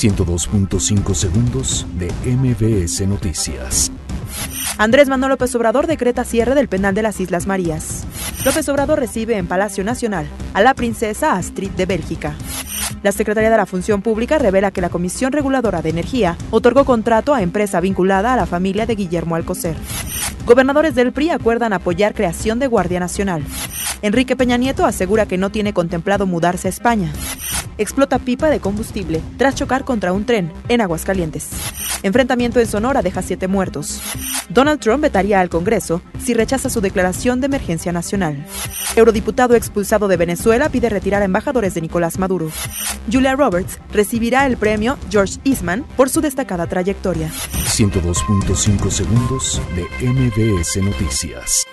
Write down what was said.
102.5 segundos de MBS Noticias. Andrés Manuel López Obrador decreta cierre del penal de las Islas Marías. López Obrador recibe en Palacio Nacional a la princesa Astrid de Bélgica. La Secretaría de la Función Pública revela que la Comisión Reguladora de Energía otorgó contrato a empresa vinculada a la familia de Guillermo Alcocer. Gobernadores del PRI acuerdan apoyar creación de Guardia Nacional. Enrique Peña Nieto asegura que no tiene contemplado mudarse a España. Explota pipa de combustible tras chocar contra un tren en Aguascalientes. Enfrentamiento en Sonora deja siete muertos. Donald Trump vetaría al Congreso si rechaza su declaración de emergencia nacional. Eurodiputado expulsado de Venezuela pide retirar a embajadores de Nicolás Maduro. Julia Roberts recibirá el premio George Eastman por su destacada trayectoria. 102.5 segundos de MBS Noticias.